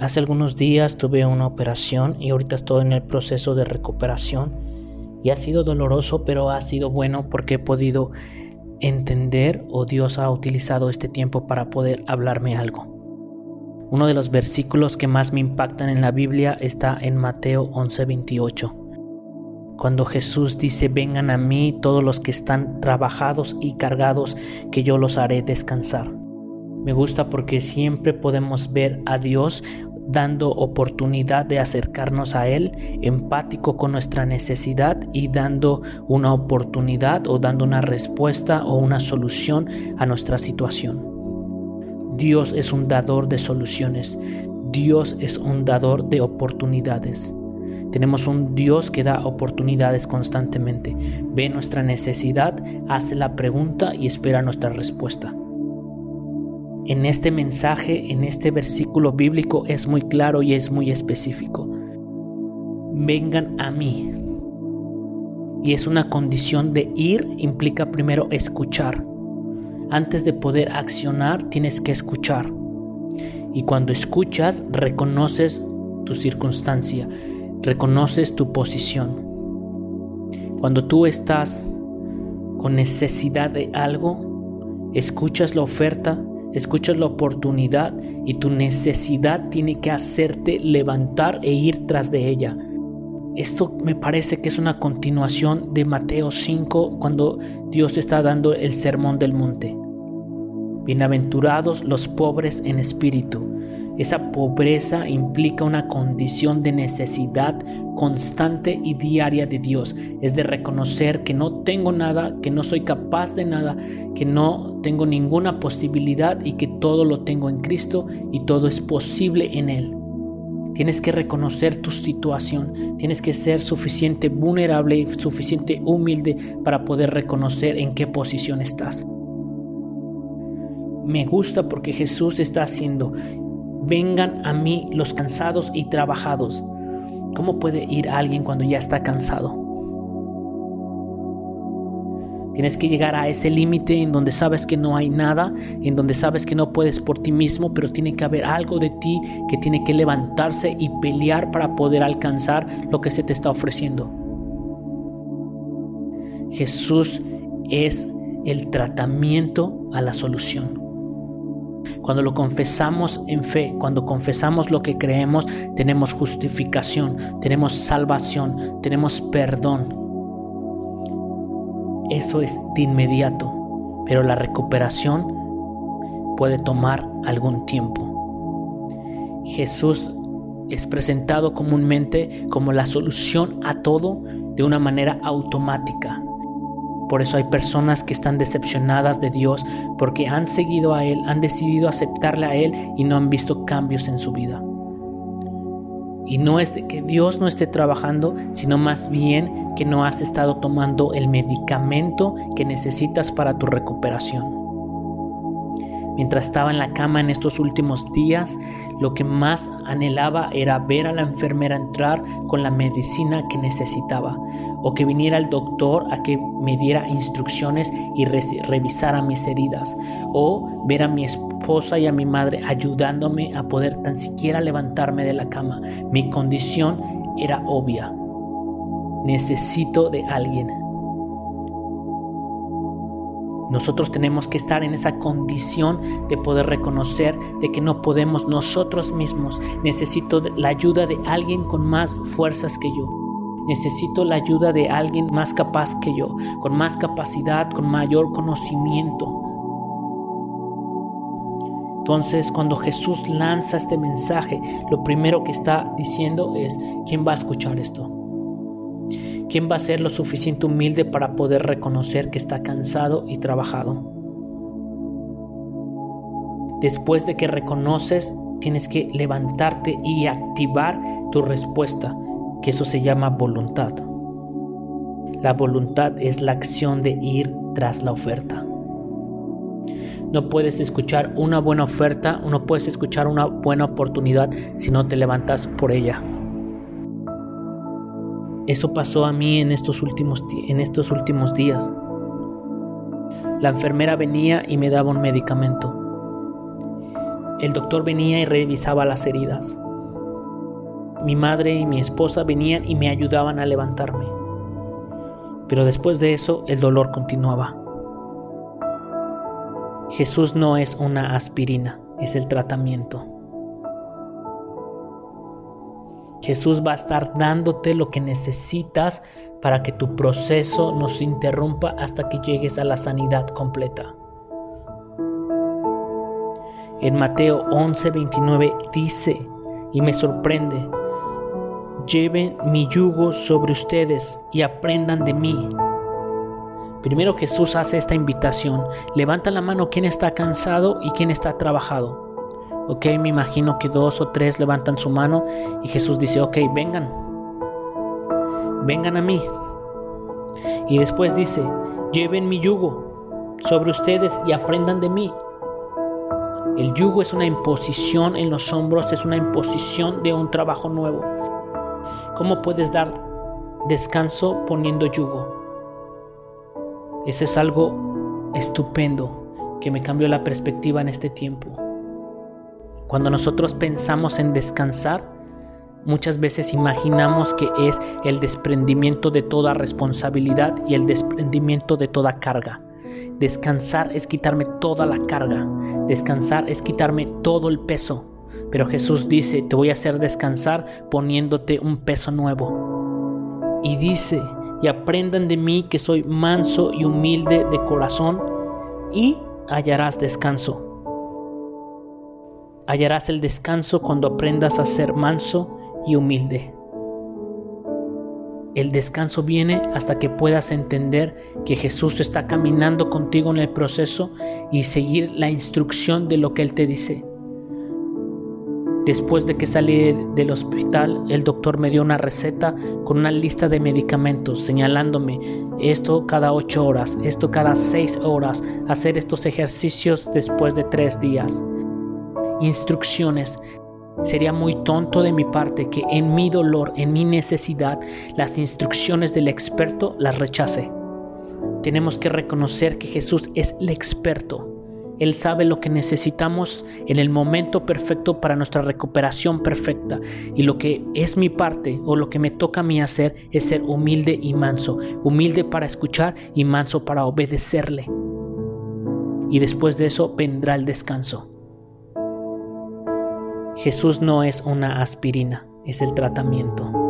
Hace algunos días tuve una operación y ahorita estoy en el proceso de recuperación y ha sido doloroso pero ha sido bueno porque he podido entender o Dios ha utilizado este tiempo para poder hablarme algo. Uno de los versículos que más me impactan en la Biblia está en Mateo 11:28. Cuando Jesús dice, vengan a mí todos los que están trabajados y cargados, que yo los haré descansar. Me gusta porque siempre podemos ver a Dios dando oportunidad de acercarnos a Él, empático con nuestra necesidad y dando una oportunidad o dando una respuesta o una solución a nuestra situación. Dios es un dador de soluciones. Dios es un dador de oportunidades. Tenemos un Dios que da oportunidades constantemente. Ve nuestra necesidad, hace la pregunta y espera nuestra respuesta en este mensaje, en este versículo bíblico es muy claro y es muy específico. Vengan a mí. Y es una condición de ir, implica primero escuchar. Antes de poder accionar, tienes que escuchar. Y cuando escuchas, reconoces tu circunstancia, reconoces tu posición. Cuando tú estás con necesidad de algo, escuchas la oferta, escuchas la oportunidad y tu necesidad tiene que hacerte levantar e ir tras de ella. Esto me parece que es una continuación de Mateo 5 cuando Dios está dando el sermón del monte. Bienaventurados los pobres en espíritu, esa pobreza implica una condición de necesidad constante y diaria de Dios. Es de reconocer que no tengo nada, que no soy capaz de nada, que no tengo ninguna posibilidad y que todo lo tengo en Cristo y todo es posible en Él. Tienes que reconocer tu situación, tienes que ser suficiente vulnerable y suficiente humilde para poder reconocer en qué posición estás. Me gusta porque Jesús está haciendo vengan a mí los cansados y trabajados. ¿Cómo puede ir alguien cuando ya está cansado? Tienes que llegar a ese límite en donde sabes que no hay nada, en donde sabes que no puedes por ti mismo, pero tiene que haber algo de ti que tiene que levantarse y pelear para poder alcanzar lo que se te está ofreciendo. Jesús es el tratamiento a la solución. Cuando lo confesamos en fe, cuando confesamos lo que creemos, tenemos justificación, tenemos salvación, tenemos perdón. Eso es de inmediato, pero la recuperación puede tomar algún tiempo. Jesús es presentado comúnmente como la solución a todo de una manera automática. Por eso hay personas que están decepcionadas de Dios porque han seguido a Él, han decidido aceptarle a Él y no han visto cambios en su vida. Y no es de que Dios no esté trabajando, sino más bien que no has estado tomando el medicamento que necesitas para tu recuperación. Mientras estaba en la cama en estos últimos días, lo que más anhelaba era ver a la enfermera entrar con la medicina que necesitaba, o que viniera el doctor a que me diera instrucciones y revisara mis heridas, o ver a mi esposa y a mi madre ayudándome a poder tan siquiera levantarme de la cama. Mi condición era obvia. Necesito de alguien nosotros tenemos que estar en esa condición de poder reconocer de que no podemos nosotros mismos. Necesito la ayuda de alguien con más fuerzas que yo. Necesito la ayuda de alguien más capaz que yo, con más capacidad, con mayor conocimiento. Entonces, cuando Jesús lanza este mensaje, lo primero que está diciendo es, ¿quién va a escuchar esto? ¿Quién va a ser lo suficiente humilde para poder reconocer que está cansado y trabajado? Después de que reconoces, tienes que levantarte y activar tu respuesta, que eso se llama voluntad. La voluntad es la acción de ir tras la oferta. No puedes escuchar una buena oferta, no puedes escuchar una buena oportunidad si no te levantas por ella. Eso pasó a mí en estos últimos, en estos últimos días. La enfermera venía y me daba un medicamento. El doctor venía y revisaba las heridas. mi madre y mi esposa venían y me ayudaban a levantarme. Pero después de eso el dolor continuaba. Jesús no es una aspirina, es el tratamiento. Jesús va a estar dándote lo que necesitas para que tu proceso no se interrumpa hasta que llegues a la sanidad completa. En Mateo 11:29 dice, y me sorprende, lleven mi yugo sobre ustedes y aprendan de mí. Primero Jesús hace esta invitación. Levanta la mano quien está cansado y quien está trabajado. Ok, me imagino que dos o tres levantan su mano y Jesús dice, ok, vengan, vengan a mí. Y después dice, lleven mi yugo sobre ustedes y aprendan de mí. El yugo es una imposición en los hombros, es una imposición de un trabajo nuevo. ¿Cómo puedes dar descanso poniendo yugo? Ese es algo estupendo que me cambió la perspectiva en este tiempo. Cuando nosotros pensamos en descansar, muchas veces imaginamos que es el desprendimiento de toda responsabilidad y el desprendimiento de toda carga. Descansar es quitarme toda la carga. Descansar es quitarme todo el peso. Pero Jesús dice, te voy a hacer descansar poniéndote un peso nuevo. Y dice, y aprendan de mí que soy manso y humilde de corazón, y hallarás descanso hallarás el descanso cuando aprendas a ser manso y humilde. El descanso viene hasta que puedas entender que Jesús está caminando contigo en el proceso y seguir la instrucción de lo que Él te dice. Después de que salí del hospital, el doctor me dio una receta con una lista de medicamentos señalándome esto cada ocho horas, esto cada seis horas, hacer estos ejercicios después de tres días instrucciones. Sería muy tonto de mi parte que en mi dolor, en mi necesidad, las instrucciones del experto las rechace. Tenemos que reconocer que Jesús es el experto. Él sabe lo que necesitamos en el momento perfecto para nuestra recuperación perfecta. Y lo que es mi parte o lo que me toca a mí hacer es ser humilde y manso. Humilde para escuchar y manso para obedecerle. Y después de eso vendrá el descanso. Jesús no es una aspirina, es el tratamiento.